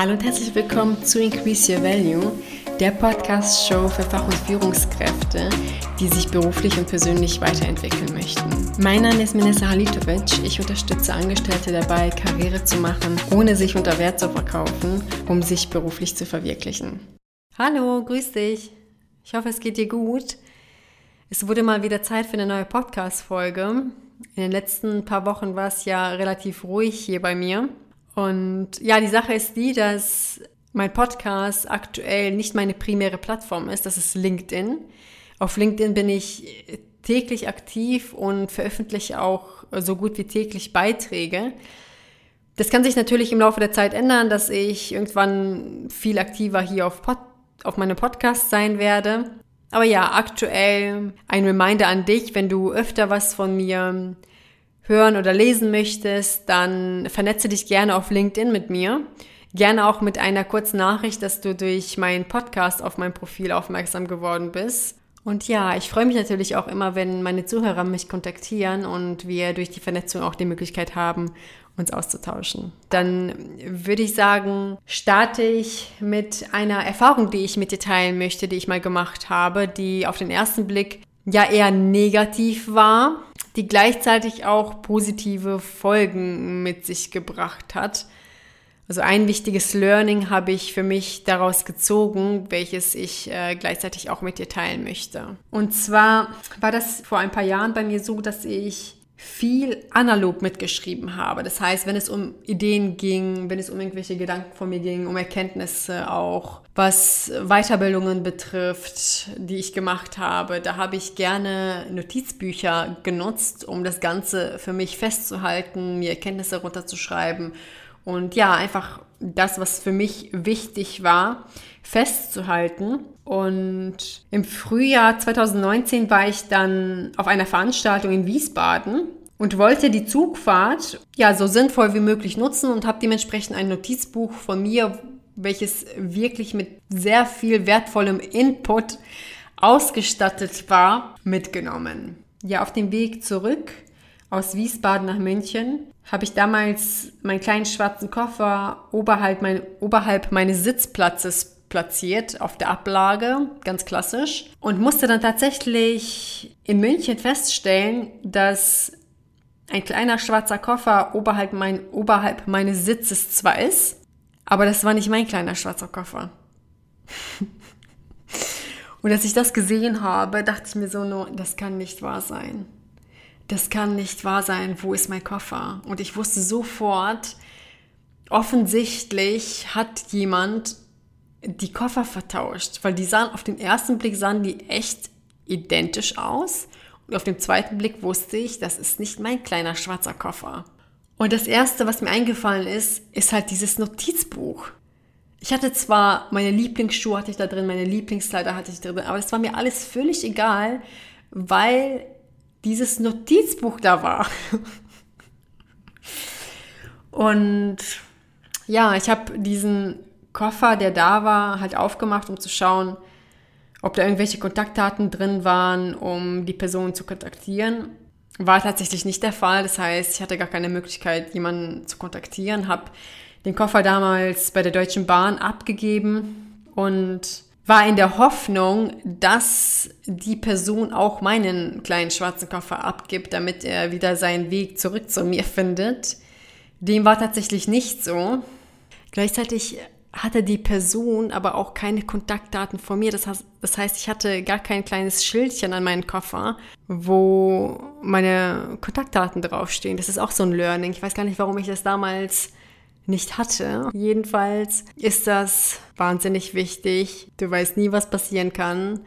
Hallo und herzlich willkommen zu Increase Your Value, der Podcast-Show für Fach- und Führungskräfte, die sich beruflich und persönlich weiterentwickeln möchten. Mein Name ist Minessa Halitovic. Ich unterstütze Angestellte dabei, Karriere zu machen, ohne sich unter Wert zu verkaufen, um sich beruflich zu verwirklichen. Hallo, grüß dich. Ich hoffe, es geht dir gut. Es wurde mal wieder Zeit für eine neue Podcast-Folge. In den letzten paar Wochen war es ja relativ ruhig hier bei mir. Und ja, die Sache ist die, dass mein Podcast aktuell nicht meine primäre Plattform ist, das ist LinkedIn. Auf LinkedIn bin ich täglich aktiv und veröffentliche auch so gut wie täglich Beiträge. Das kann sich natürlich im Laufe der Zeit ändern, dass ich irgendwann viel aktiver hier auf, Pod, auf meinem Podcast sein werde. Aber ja, aktuell ein Reminder an dich, wenn du öfter was von mir hören oder lesen möchtest, dann vernetze dich gerne auf LinkedIn mit mir. Gerne auch mit einer kurzen Nachricht, dass du durch meinen Podcast auf mein Profil aufmerksam geworden bist. Und ja, ich freue mich natürlich auch immer, wenn meine Zuhörer mich kontaktieren und wir durch die Vernetzung auch die Möglichkeit haben, uns auszutauschen. Dann würde ich sagen, starte ich mit einer Erfahrung, die ich mit dir teilen möchte, die ich mal gemacht habe, die auf den ersten Blick ja eher negativ war, die gleichzeitig auch positive Folgen mit sich gebracht hat. Also ein wichtiges Learning habe ich für mich daraus gezogen, welches ich äh, gleichzeitig auch mit dir teilen möchte. Und zwar war das vor ein paar Jahren bei mir so, dass ich viel analog mitgeschrieben habe. Das heißt, wenn es um Ideen ging, wenn es um irgendwelche Gedanken von mir ging, um Erkenntnisse auch, was Weiterbildungen betrifft, die ich gemacht habe, da habe ich gerne Notizbücher genutzt, um das Ganze für mich festzuhalten, mir Erkenntnisse runterzuschreiben und ja, einfach das, was für mich wichtig war, festzuhalten. Und im Frühjahr 2019 war ich dann auf einer Veranstaltung in Wiesbaden und wollte die Zugfahrt ja so sinnvoll wie möglich nutzen und habe dementsprechend ein Notizbuch von mir, welches wirklich mit sehr viel wertvollem Input ausgestattet war, mitgenommen. Ja, auf dem Weg zurück aus Wiesbaden nach München habe ich damals meinen kleinen schwarzen Koffer oberhalb, mein, oberhalb meines Sitzplatzes platziert auf der Ablage, ganz klassisch, und musste dann tatsächlich in München feststellen, dass ein kleiner schwarzer Koffer oberhalb, mein, oberhalb meines Sitzes zwar ist, aber das war nicht mein kleiner schwarzer Koffer. und als ich das gesehen habe, dachte ich mir so, no, das kann nicht wahr sein das kann nicht wahr sein, wo ist mein Koffer? Und ich wusste sofort, offensichtlich hat jemand die Koffer vertauscht, weil die sahen auf den ersten Blick sahen die echt identisch aus und auf dem zweiten Blick wusste ich, das ist nicht mein kleiner schwarzer Koffer. Und das erste, was mir eingefallen ist, ist halt dieses Notizbuch. Ich hatte zwar meine Lieblingsschuhe hatte ich da drin, meine Lieblingskleider hatte ich drin, aber das war mir alles völlig egal, weil dieses Notizbuch da war. Und ja, ich habe diesen Koffer, der da war, halt aufgemacht, um zu schauen, ob da irgendwelche Kontaktdaten drin waren, um die Person zu kontaktieren. War tatsächlich nicht der Fall. Das heißt, ich hatte gar keine Möglichkeit, jemanden zu kontaktieren. Habe den Koffer damals bei der Deutschen Bahn abgegeben und war in der Hoffnung, dass die Person auch meinen kleinen schwarzen Koffer abgibt, damit er wieder seinen Weg zurück zu mir findet. Dem war tatsächlich nicht so. Gleichzeitig hatte die Person aber auch keine Kontaktdaten von mir. Das heißt, das heißt, ich hatte gar kein kleines Schildchen an meinen Koffer, wo meine Kontaktdaten draufstehen. Das ist auch so ein Learning. Ich weiß gar nicht, warum ich das damals nicht hatte. Jedenfalls ist das wahnsinnig wichtig. Du weißt nie, was passieren kann.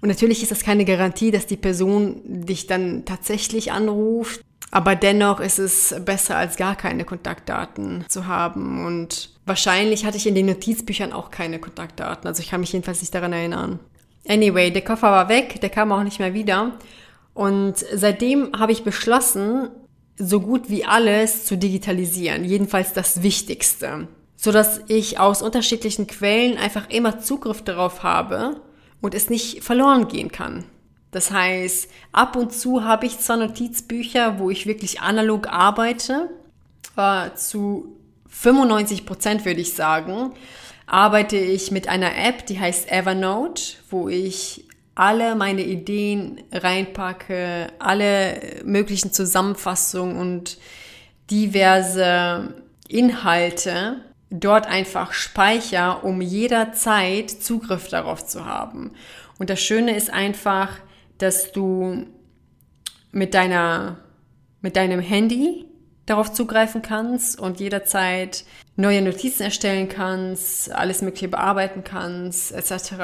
Und natürlich ist das keine Garantie, dass die Person dich dann tatsächlich anruft. Aber dennoch ist es besser, als gar keine Kontaktdaten zu haben. Und wahrscheinlich hatte ich in den Notizbüchern auch keine Kontaktdaten. Also ich kann mich jedenfalls nicht daran erinnern. Anyway, der Koffer war weg, der kam auch nicht mehr wieder. Und seitdem habe ich beschlossen, so gut wie alles zu digitalisieren, jedenfalls das Wichtigste, so dass ich aus unterschiedlichen Quellen einfach immer Zugriff darauf habe und es nicht verloren gehen kann. Das heißt, ab und zu habe ich zwar Notizbücher, wo ich wirklich analog arbeite, äh, zu 95 Prozent würde ich sagen, arbeite ich mit einer App, die heißt Evernote, wo ich alle meine Ideen reinpacke, alle möglichen Zusammenfassungen und diverse Inhalte dort einfach speicher, um jederzeit Zugriff darauf zu haben. Und das Schöne ist einfach, dass du mit deiner, mit deinem Handy darauf zugreifen kannst und jederzeit neue Notizen erstellen kannst, alles Mögliche bearbeiten kannst, etc.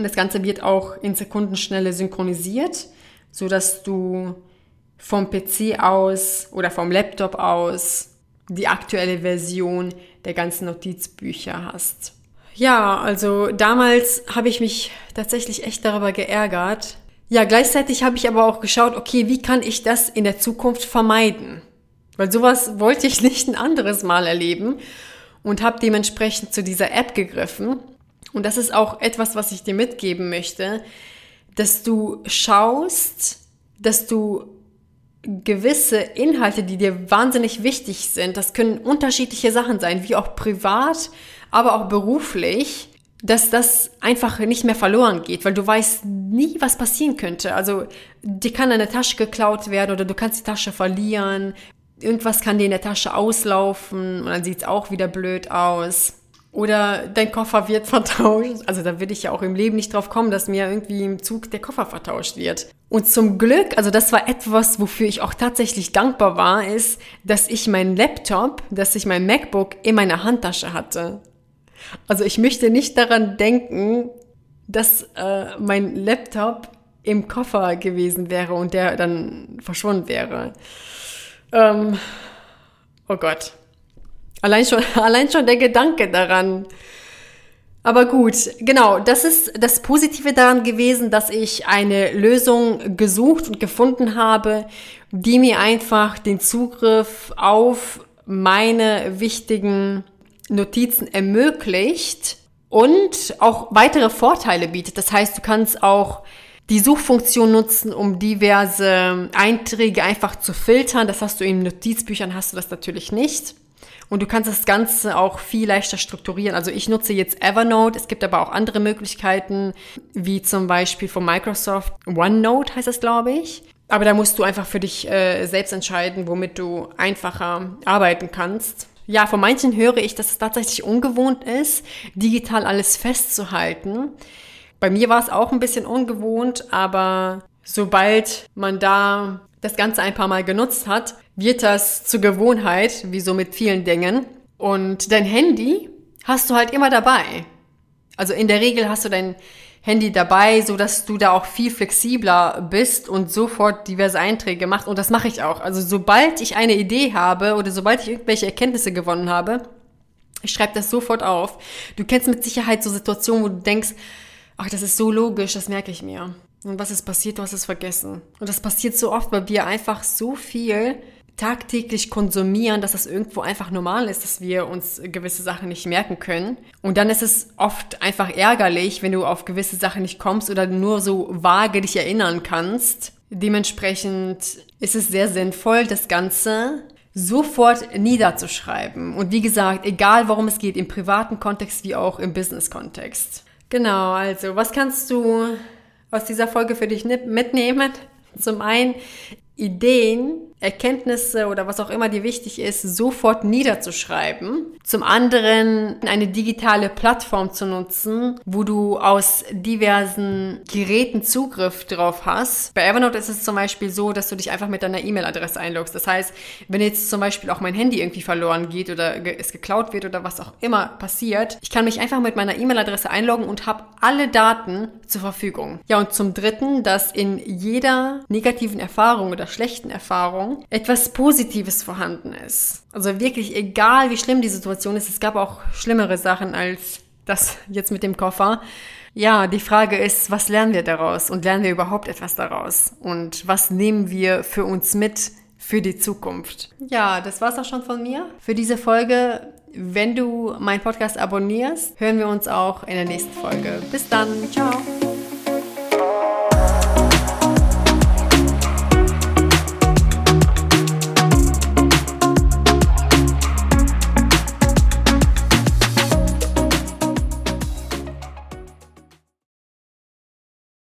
Und das Ganze wird auch in Sekundenschnelle synchronisiert, so dass du vom PC aus oder vom Laptop aus die aktuelle Version der ganzen Notizbücher hast. Ja, also damals habe ich mich tatsächlich echt darüber geärgert. Ja, gleichzeitig habe ich aber auch geschaut, okay, wie kann ich das in der Zukunft vermeiden? Weil sowas wollte ich nicht ein anderes Mal erleben und habe dementsprechend zu dieser App gegriffen. Und das ist auch etwas, was ich dir mitgeben möchte, dass du schaust, dass du gewisse Inhalte, die dir wahnsinnig wichtig sind, das können unterschiedliche Sachen sein, wie auch privat, aber auch beruflich, dass das einfach nicht mehr verloren geht, weil du weißt nie, was passieren könnte. Also dir kann eine Tasche geklaut werden oder du kannst die Tasche verlieren, irgendwas kann dir in der Tasche auslaufen und dann sieht es auch wieder blöd aus. Oder dein Koffer wird vertauscht. Also da will ich ja auch im Leben nicht drauf kommen, dass mir irgendwie im Zug der Koffer vertauscht wird. Und zum Glück, also das war etwas, wofür ich auch tatsächlich dankbar war, ist, dass ich meinen Laptop, dass ich mein MacBook in meiner Handtasche hatte. Also ich möchte nicht daran denken, dass äh, mein Laptop im Koffer gewesen wäre und der dann verschwunden wäre. Ähm, oh Gott. Allein schon, allein schon der Gedanke daran. Aber gut, genau, das ist das Positive daran gewesen, dass ich eine Lösung gesucht und gefunden habe, die mir einfach den Zugriff auf meine wichtigen Notizen ermöglicht und auch weitere Vorteile bietet. Das heißt, du kannst auch die Suchfunktion nutzen, um diverse Einträge einfach zu filtern. Das hast du in Notizbüchern, hast du das natürlich nicht. Und du kannst das Ganze auch viel leichter strukturieren. Also ich nutze jetzt Evernote. Es gibt aber auch andere Möglichkeiten, wie zum Beispiel von Microsoft OneNote heißt das, glaube ich. Aber da musst du einfach für dich äh, selbst entscheiden, womit du einfacher arbeiten kannst. Ja, von manchen höre ich, dass es tatsächlich ungewohnt ist, digital alles festzuhalten. Bei mir war es auch ein bisschen ungewohnt, aber sobald man da das Ganze ein paar Mal genutzt hat, wird das zur Gewohnheit, wie so mit vielen Dingen. Und dein Handy hast du halt immer dabei. Also in der Regel hast du dein Handy dabei, so dass du da auch viel flexibler bist und sofort diverse Einträge machst. Und das mache ich auch. Also sobald ich eine Idee habe oder sobald ich irgendwelche Erkenntnisse gewonnen habe, ich schreibe das sofort auf. Du kennst mit Sicherheit so Situationen, wo du denkst, ach, das ist so logisch, das merke ich mir. Und was ist passiert? Du hast es vergessen. Und das passiert so oft, weil wir einfach so viel tagtäglich konsumieren, dass das irgendwo einfach normal ist, dass wir uns gewisse Sachen nicht merken können. Und dann ist es oft einfach ärgerlich, wenn du auf gewisse Sachen nicht kommst oder nur so vage dich erinnern kannst. Dementsprechend ist es sehr sinnvoll, das Ganze sofort niederzuschreiben. Und wie gesagt, egal worum es geht, im privaten Kontext wie auch im Business-Kontext. Genau, also was kannst du aus dieser Folge für dich mitnehmen? Zum einen Ideen, Erkenntnisse oder was auch immer dir wichtig ist, sofort niederzuschreiben. Zum anderen eine digitale Plattform zu nutzen, wo du aus diversen Geräten Zugriff drauf hast. Bei Evernote ist es zum Beispiel so, dass du dich einfach mit deiner E-Mail-Adresse einloggst. Das heißt, wenn jetzt zum Beispiel auch mein Handy irgendwie verloren geht oder es geklaut wird oder was auch immer passiert, ich kann mich einfach mit meiner E-Mail-Adresse einloggen und habe alle Daten zur Verfügung. Ja, und zum dritten, dass in jeder negativen Erfahrung oder schlechten Erfahrung etwas Positives vorhanden ist. Also wirklich, egal wie schlimm die Situation ist, es gab auch schlimmere Sachen als das jetzt mit dem Koffer. Ja, die Frage ist, was lernen wir daraus und lernen wir überhaupt etwas daraus? Und was nehmen wir für uns mit für die Zukunft? Ja, das war's auch schon von mir für diese Folge. Wenn du meinen Podcast abonnierst, hören wir uns auch in der nächsten Folge. Bis dann, ciao.